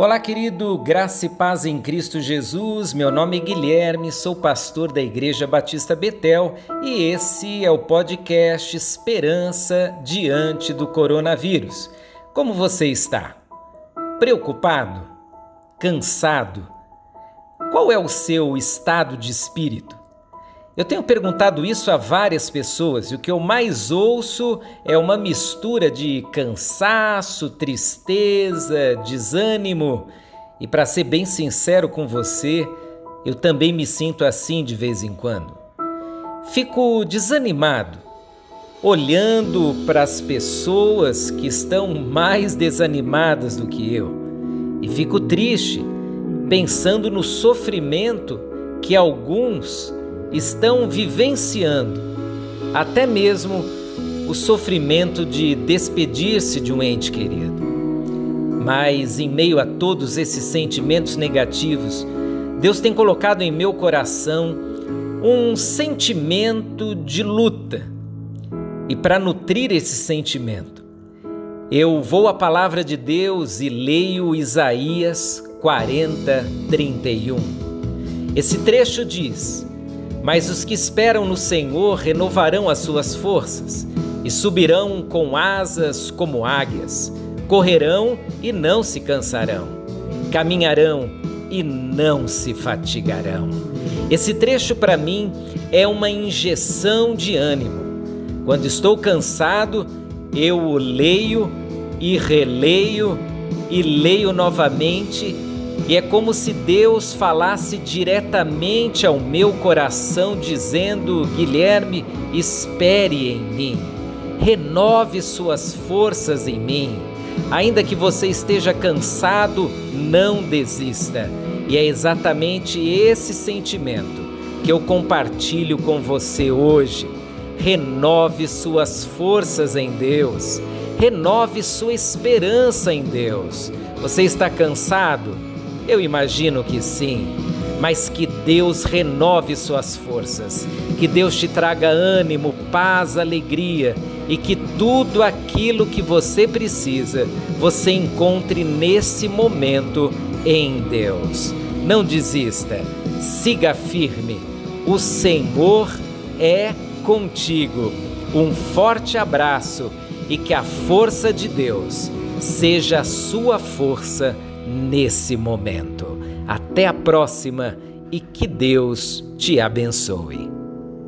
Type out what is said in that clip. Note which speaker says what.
Speaker 1: Olá, querido, graça e paz em Cristo Jesus. Meu nome é Guilherme, sou pastor da Igreja Batista Betel e esse é o podcast Esperança diante do coronavírus. Como você está? Preocupado? Cansado? Qual é o seu estado de espírito? Eu tenho perguntado isso a várias pessoas e o que eu mais ouço é uma mistura de cansaço, tristeza, desânimo. E para ser bem sincero com você, eu também me sinto assim de vez em quando. Fico desanimado, olhando para as pessoas que estão mais desanimadas do que eu, e fico triste, pensando no sofrimento que alguns estão vivenciando até mesmo o sofrimento de despedir-se de um ente querido. Mas em meio a todos esses sentimentos negativos, Deus tem colocado em meu coração um sentimento de luta. E para nutrir esse sentimento, eu vou à palavra de Deus e leio Isaías 40, 31. Esse trecho diz: mas os que esperam no Senhor renovarão as suas forças e subirão com asas como águias, correrão e não se cansarão, caminharão e não se fatigarão. Esse trecho para mim é uma injeção de ânimo. Quando estou cansado, eu o leio e releio e leio novamente e é como se Deus falasse diretamente ao meu coração, dizendo: Guilherme, espere em mim, renove suas forças em mim. Ainda que você esteja cansado, não desista. E é exatamente esse sentimento que eu compartilho com você hoje. Renove suas forças em Deus, renove sua esperança em Deus. Você está cansado? Eu imagino que sim, mas que Deus renove suas forças, que Deus te traga ânimo, paz, alegria e que tudo aquilo que você precisa você encontre nesse momento em Deus. Não desista, siga firme, o Senhor é contigo. Um forte abraço e que a força de Deus seja a sua força nesse momento. Até a próxima e que Deus te abençoe.